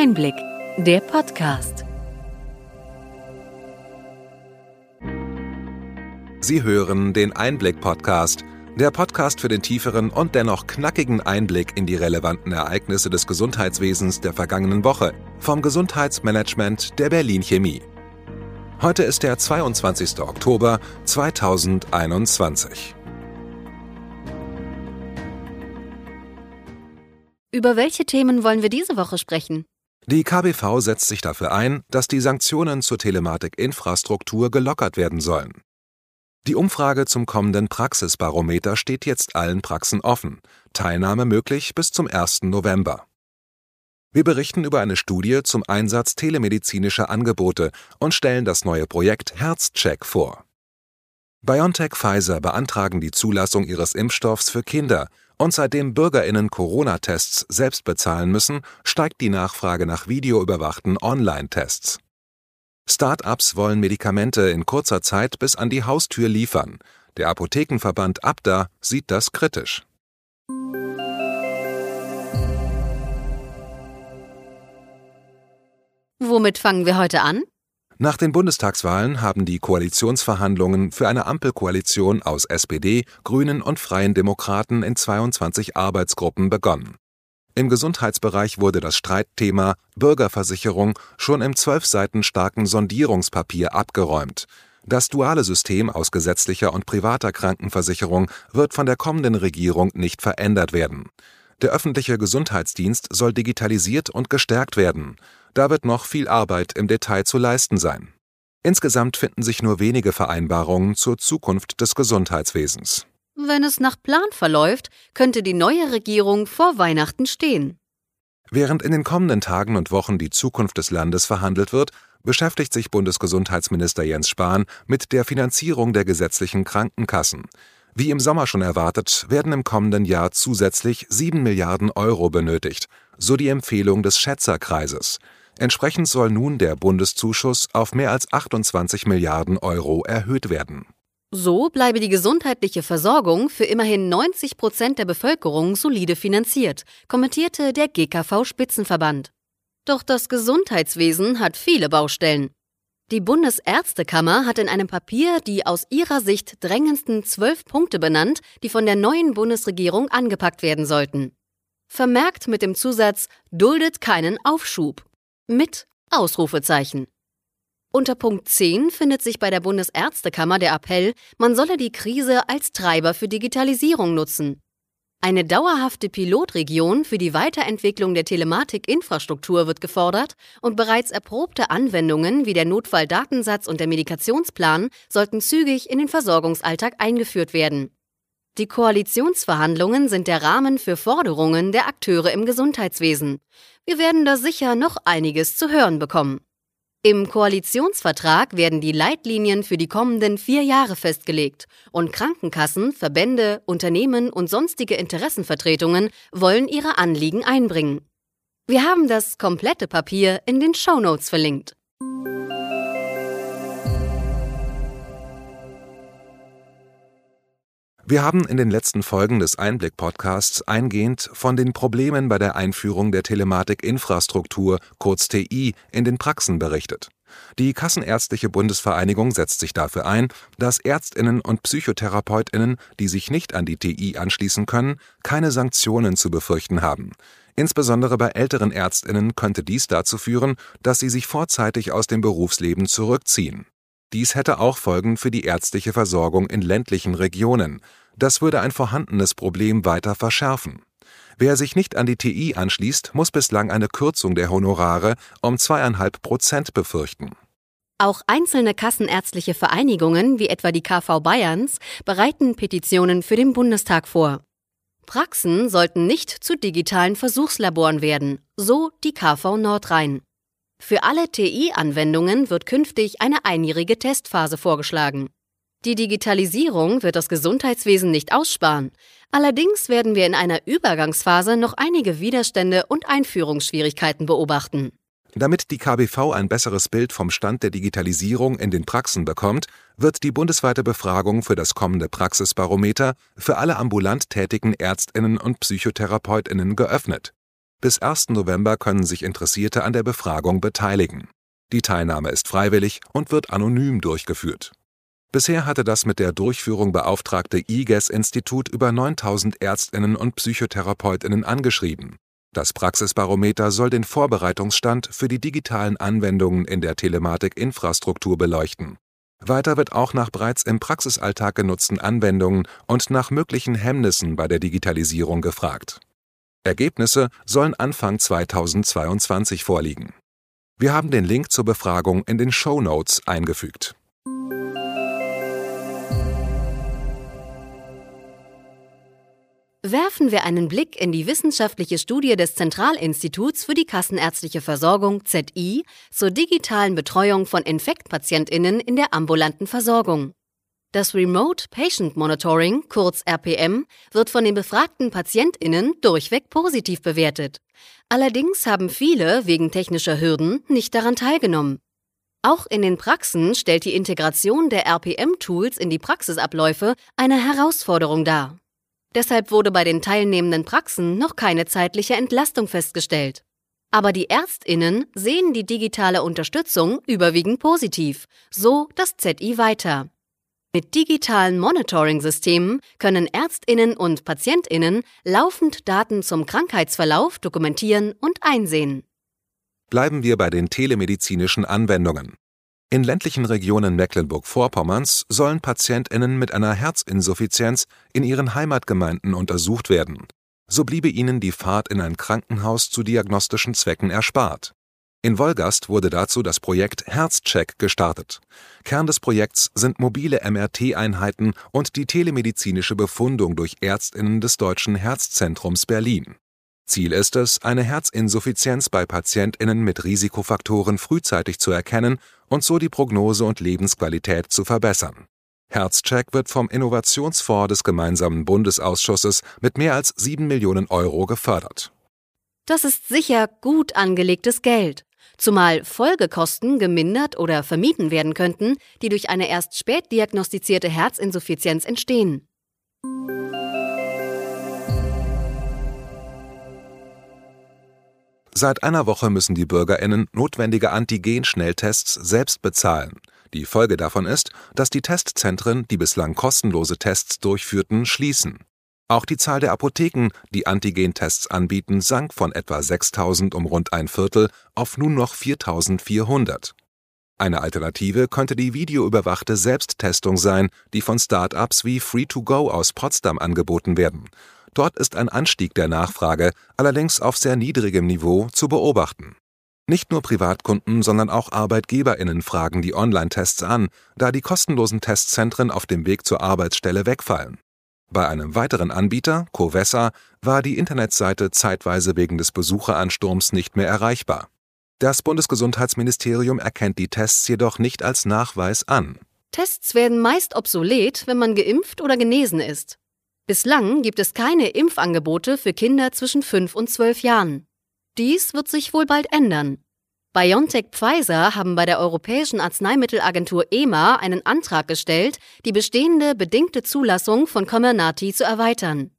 Einblick, der Podcast. Sie hören den Einblick-Podcast, der Podcast für den tieferen und dennoch knackigen Einblick in die relevanten Ereignisse des Gesundheitswesens der vergangenen Woche vom Gesundheitsmanagement der Berlin Chemie. Heute ist der 22. Oktober 2021. Über welche Themen wollen wir diese Woche sprechen? Die KBV setzt sich dafür ein, dass die Sanktionen zur Telematikinfrastruktur gelockert werden sollen. Die Umfrage zum kommenden Praxisbarometer steht jetzt allen Praxen offen, Teilnahme möglich bis zum 1. November. Wir berichten über eine Studie zum Einsatz telemedizinischer Angebote und stellen das neue Projekt Herzcheck vor. BioNTech Pfizer beantragen die Zulassung ihres Impfstoffs für Kinder und seitdem Bürgerinnen Corona-Tests selbst bezahlen müssen, steigt die Nachfrage nach videoüberwachten Online-Tests. Start-ups wollen Medikamente in kurzer Zeit bis an die Haustür liefern. Der Apothekenverband Abda sieht das kritisch. Womit fangen wir heute an? Nach den Bundestagswahlen haben die Koalitionsverhandlungen für eine Ampelkoalition aus SPD, Grünen und Freien Demokraten in 22 Arbeitsgruppen begonnen. Im Gesundheitsbereich wurde das Streitthema Bürgerversicherung schon im zwölf Seiten starken Sondierungspapier abgeräumt. Das duale System aus gesetzlicher und privater Krankenversicherung wird von der kommenden Regierung nicht verändert werden. Der öffentliche Gesundheitsdienst soll digitalisiert und gestärkt werden. Da wird noch viel Arbeit im Detail zu leisten sein. Insgesamt finden sich nur wenige Vereinbarungen zur Zukunft des Gesundheitswesens. Wenn es nach Plan verläuft, könnte die neue Regierung vor Weihnachten stehen. Während in den kommenden Tagen und Wochen die Zukunft des Landes verhandelt wird, beschäftigt sich Bundesgesundheitsminister Jens Spahn mit der Finanzierung der gesetzlichen Krankenkassen. Wie im Sommer schon erwartet, werden im kommenden Jahr zusätzlich 7 Milliarden Euro benötigt, so die Empfehlung des Schätzerkreises. Entsprechend soll nun der Bundeszuschuss auf mehr als 28 Milliarden Euro erhöht werden. So bleibe die gesundheitliche Versorgung für immerhin 90 Prozent der Bevölkerung solide finanziert, kommentierte der GKV-Spitzenverband. Doch das Gesundheitswesen hat viele Baustellen. Die Bundesärztekammer hat in einem Papier die aus ihrer Sicht drängendsten zwölf Punkte benannt, die von der neuen Bundesregierung angepackt werden sollten. Vermerkt mit dem Zusatz duldet keinen Aufschub. Mit Ausrufezeichen. Unter Punkt 10 findet sich bei der Bundesärztekammer der Appell, man solle die Krise als Treiber für Digitalisierung nutzen. Eine dauerhafte Pilotregion für die Weiterentwicklung der Telematikinfrastruktur wird gefordert und bereits erprobte Anwendungen wie der Notfalldatensatz und der Medikationsplan sollten zügig in den Versorgungsalltag eingeführt werden. Die Koalitionsverhandlungen sind der Rahmen für Forderungen der Akteure im Gesundheitswesen. Wir werden da sicher noch einiges zu hören bekommen. Im Koalitionsvertrag werden die Leitlinien für die kommenden vier Jahre festgelegt und Krankenkassen, Verbände, Unternehmen und sonstige Interessenvertretungen wollen ihre Anliegen einbringen. Wir haben das komplette Papier in den Shownotes verlinkt. Wir haben in den letzten Folgen des Einblick-Podcasts eingehend von den Problemen bei der Einführung der Telematikinfrastruktur, kurz TI, in den Praxen berichtet. Die Kassenärztliche Bundesvereinigung setzt sich dafür ein, dass Ärztinnen und Psychotherapeutinnen, die sich nicht an die TI anschließen können, keine Sanktionen zu befürchten haben. Insbesondere bei älteren Ärztinnen könnte dies dazu führen, dass sie sich vorzeitig aus dem Berufsleben zurückziehen. Dies hätte auch Folgen für die ärztliche Versorgung in ländlichen Regionen. Das würde ein vorhandenes Problem weiter verschärfen. Wer sich nicht an die TI anschließt, muss bislang eine Kürzung der Honorare um zweieinhalb Prozent befürchten. Auch einzelne kassenärztliche Vereinigungen, wie etwa die KV Bayerns, bereiten Petitionen für den Bundestag vor. Praxen sollten nicht zu digitalen Versuchslaboren werden, so die KV Nordrhein. Für alle TI-Anwendungen wird künftig eine einjährige Testphase vorgeschlagen. Die Digitalisierung wird das Gesundheitswesen nicht aussparen. Allerdings werden wir in einer Übergangsphase noch einige Widerstände und Einführungsschwierigkeiten beobachten. Damit die KBV ein besseres Bild vom Stand der Digitalisierung in den Praxen bekommt, wird die bundesweite Befragung für das kommende Praxisbarometer für alle ambulant tätigen Ärztinnen und Psychotherapeutinnen geöffnet. Bis 1. November können sich Interessierte an der Befragung beteiligen. Die Teilnahme ist freiwillig und wird anonym durchgeführt. Bisher hatte das mit der Durchführung beauftragte IGES-Institut über 9000 Ärztinnen und Psychotherapeutinnen angeschrieben. Das Praxisbarometer soll den Vorbereitungsstand für die digitalen Anwendungen in der Telematik-Infrastruktur beleuchten. Weiter wird auch nach bereits im Praxisalltag genutzten Anwendungen und nach möglichen Hemmnissen bei der Digitalisierung gefragt. Ergebnisse sollen Anfang 2022 vorliegen. Wir haben den Link zur Befragung in den Show Notes eingefügt. Werfen wir einen Blick in die wissenschaftliche Studie des Zentralinstituts für die Kassenärztliche Versorgung ZI zur digitalen Betreuung von Infektpatientinnen in der ambulanten Versorgung. Das Remote Patient Monitoring, kurz RPM, wird von den befragten Patientinnen durchweg positiv bewertet. Allerdings haben viele wegen technischer Hürden nicht daran teilgenommen. Auch in den Praxen stellt die Integration der RPM-Tools in die Praxisabläufe eine Herausforderung dar. Deshalb wurde bei den teilnehmenden Praxen noch keine zeitliche Entlastung festgestellt. Aber die Ärztinnen sehen die digitale Unterstützung überwiegend positiv, so das ZI weiter. Mit digitalen Monitoring-Systemen können Ärztinnen und Patientinnen laufend Daten zum Krankheitsverlauf dokumentieren und einsehen. Bleiben wir bei den telemedizinischen Anwendungen. In ländlichen Regionen Mecklenburg-Vorpommerns sollen PatientInnen mit einer Herzinsuffizienz in ihren Heimatgemeinden untersucht werden. So bliebe ihnen die Fahrt in ein Krankenhaus zu diagnostischen Zwecken erspart. In Wolgast wurde dazu das Projekt Herzcheck gestartet. Kern des Projekts sind mobile MRT-Einheiten und die telemedizinische Befundung durch Ärztinnen des Deutschen Herzzentrums Berlin Ziel ist es, eine Herzinsuffizienz bei PatientInnen mit Risikofaktoren frühzeitig zu erkennen und so die Prognose und Lebensqualität zu verbessern. Herzcheck wird vom Innovationsfonds des gemeinsamen Bundesausschusses mit mehr als 7 Millionen Euro gefördert. Das ist sicher gut angelegtes Geld, zumal Folgekosten gemindert oder vermieden werden könnten, die durch eine erst spät diagnostizierte Herzinsuffizienz entstehen. Seit einer Woche müssen die BürgerInnen notwendige Antigen-Schnelltests selbst bezahlen. Die Folge davon ist, dass die Testzentren, die bislang kostenlose Tests durchführten, schließen. Auch die Zahl der Apotheken, die Antigen-Tests anbieten, sank von etwa 6000 um rund ein Viertel auf nun noch 4400. Eine Alternative könnte die videoüberwachte Selbsttestung sein, die von Start-ups wie Free2Go aus Potsdam angeboten werden. Dort ist ein Anstieg der Nachfrage, allerdings auf sehr niedrigem Niveau, zu beobachten. Nicht nur Privatkunden, sondern auch Arbeitgeberinnen fragen die Online-Tests an, da die kostenlosen Testzentren auf dem Weg zur Arbeitsstelle wegfallen. Bei einem weiteren Anbieter, Covessa, war die Internetseite zeitweise wegen des Besucheransturms nicht mehr erreichbar. Das Bundesgesundheitsministerium erkennt die Tests jedoch nicht als Nachweis an. Tests werden meist obsolet, wenn man geimpft oder genesen ist. Bislang gibt es keine Impfangebote für Kinder zwischen 5 und 12 Jahren. Dies wird sich wohl bald ändern. BioNTech Pfizer haben bei der Europäischen Arzneimittelagentur EMA einen Antrag gestellt, die bestehende bedingte Zulassung von Comirnaty zu erweitern.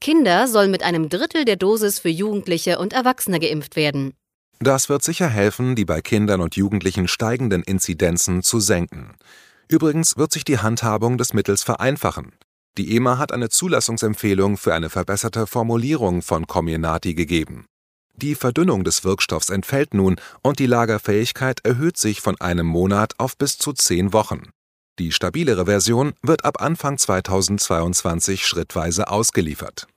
Kinder sollen mit einem Drittel der Dosis für Jugendliche und Erwachsene geimpft werden. Das wird sicher helfen, die bei Kindern und Jugendlichen steigenden Inzidenzen zu senken. Übrigens wird sich die Handhabung des Mittels vereinfachen. Die EMA hat eine Zulassungsempfehlung für eine verbesserte Formulierung von Comirnaty gegeben. Die Verdünnung des Wirkstoffs entfällt nun und die Lagerfähigkeit erhöht sich von einem Monat auf bis zu zehn Wochen. Die stabilere Version wird ab Anfang 2022 schrittweise ausgeliefert.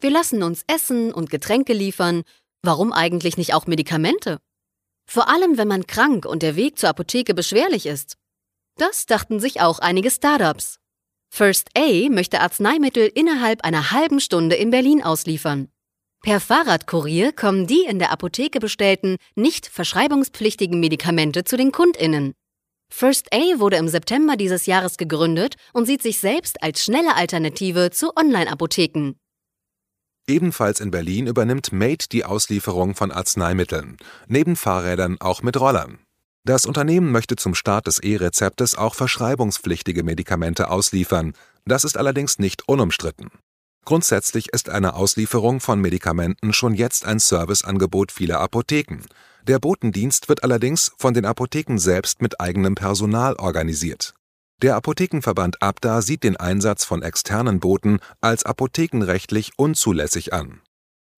Wir lassen uns Essen und Getränke liefern. Warum eigentlich nicht auch Medikamente? Vor allem, wenn man krank und der Weg zur Apotheke beschwerlich ist. Das dachten sich auch einige Startups. First A möchte Arzneimittel innerhalb einer halben Stunde in Berlin ausliefern. Per Fahrradkurier kommen die in der Apotheke bestellten, nicht verschreibungspflichtigen Medikamente zu den Kundinnen. First A wurde im September dieses Jahres gegründet und sieht sich selbst als schnelle Alternative zu Online-Apotheken. Ebenfalls in Berlin übernimmt Mate die Auslieferung von Arzneimitteln, neben Fahrrädern auch mit Rollern. Das Unternehmen möchte zum Start des E-Rezeptes auch verschreibungspflichtige Medikamente ausliefern, Das ist allerdings nicht unumstritten. Grundsätzlich ist eine Auslieferung von Medikamenten schon jetzt ein Serviceangebot vieler Apotheken. Der Botendienst wird allerdings von den Apotheken selbst mit eigenem Personal organisiert. Der Apothekenverband Abda sieht den Einsatz von externen Boten als apothekenrechtlich unzulässig an.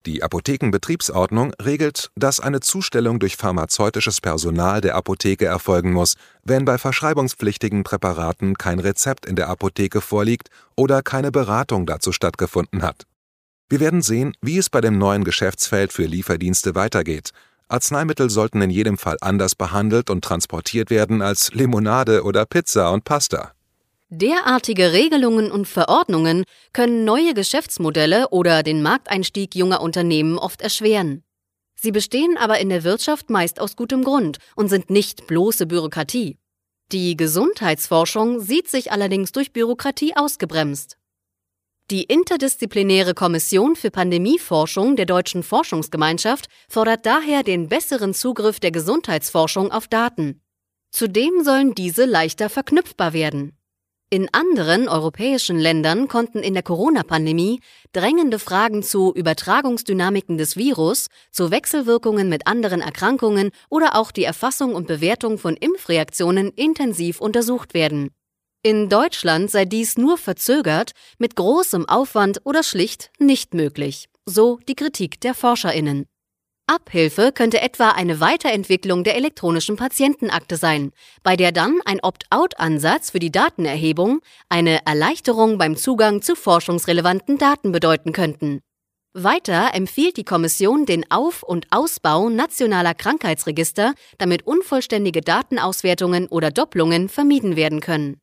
Die Apothekenbetriebsordnung regelt, dass eine Zustellung durch pharmazeutisches Personal der Apotheke erfolgen muss, wenn bei verschreibungspflichtigen Präparaten kein Rezept in der Apotheke vorliegt oder keine Beratung dazu stattgefunden hat. Wir werden sehen, wie es bei dem neuen Geschäftsfeld für Lieferdienste weitergeht. Arzneimittel sollten in jedem Fall anders behandelt und transportiert werden als Limonade oder Pizza und Pasta. Derartige Regelungen und Verordnungen können neue Geschäftsmodelle oder den Markteinstieg junger Unternehmen oft erschweren. Sie bestehen aber in der Wirtschaft meist aus gutem Grund und sind nicht bloße Bürokratie. Die Gesundheitsforschung sieht sich allerdings durch Bürokratie ausgebremst. Die interdisziplinäre Kommission für Pandemieforschung der Deutschen Forschungsgemeinschaft fordert daher den besseren Zugriff der Gesundheitsforschung auf Daten. Zudem sollen diese leichter verknüpfbar werden. In anderen europäischen Ländern konnten in der Corona-Pandemie drängende Fragen zu Übertragungsdynamiken des Virus, zu Wechselwirkungen mit anderen Erkrankungen oder auch die Erfassung und Bewertung von Impfreaktionen intensiv untersucht werden. In Deutschland sei dies nur verzögert, mit großem Aufwand oder schlicht nicht möglich, so die Kritik der Forscherinnen. Abhilfe könnte etwa eine Weiterentwicklung der elektronischen Patientenakte sein, bei der dann ein Opt-out-Ansatz für die Datenerhebung eine Erleichterung beim Zugang zu forschungsrelevanten Daten bedeuten könnten. Weiter empfiehlt die Kommission den Auf- und Ausbau nationaler Krankheitsregister, damit unvollständige Datenauswertungen oder Doppelungen vermieden werden können.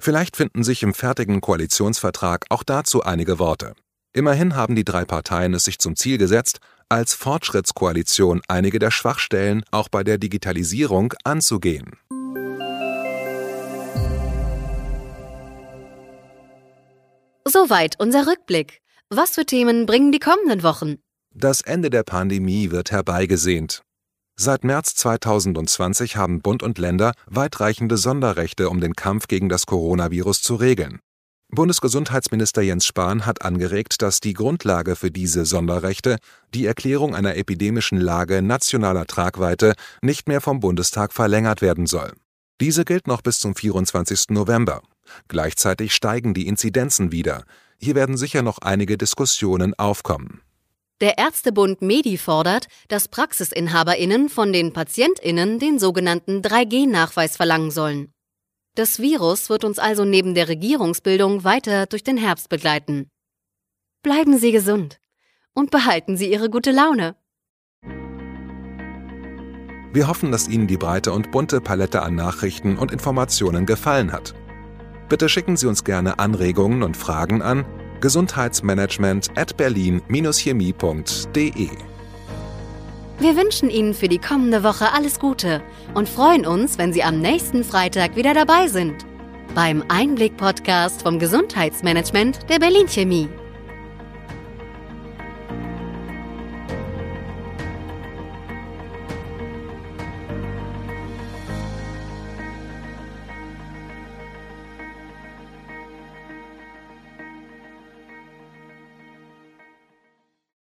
Vielleicht finden sich im fertigen Koalitionsvertrag auch dazu einige Worte. Immerhin haben die drei Parteien es sich zum Ziel gesetzt, als Fortschrittskoalition einige der Schwachstellen auch bei der Digitalisierung anzugehen. Soweit unser Rückblick. Was für Themen bringen die kommenden Wochen? Das Ende der Pandemie wird herbeigesehnt. Seit März 2020 haben Bund und Länder weitreichende Sonderrechte, um den Kampf gegen das Coronavirus zu regeln. Bundesgesundheitsminister Jens Spahn hat angeregt, dass die Grundlage für diese Sonderrechte, die Erklärung einer epidemischen Lage nationaler Tragweite, nicht mehr vom Bundestag verlängert werden soll. Diese gilt noch bis zum 24. November. Gleichzeitig steigen die Inzidenzen wieder. Hier werden sicher noch einige Diskussionen aufkommen. Der Ärztebund Medi fordert, dass Praxisinhaberinnen von den Patientinnen den sogenannten 3G-Nachweis verlangen sollen. Das Virus wird uns also neben der Regierungsbildung weiter durch den Herbst begleiten. Bleiben Sie gesund und behalten Sie Ihre gute Laune. Wir hoffen, dass Ihnen die breite und bunte Palette an Nachrichten und Informationen gefallen hat. Bitte schicken Sie uns gerne Anregungen und Fragen an gesundheitsmanagement at berlin-chemie.de. Wir wünschen Ihnen für die kommende Woche alles Gute und freuen uns, wenn Sie am nächsten Freitag wieder dabei sind. Beim Einblick-Podcast vom Gesundheitsmanagement der Berlin Chemie.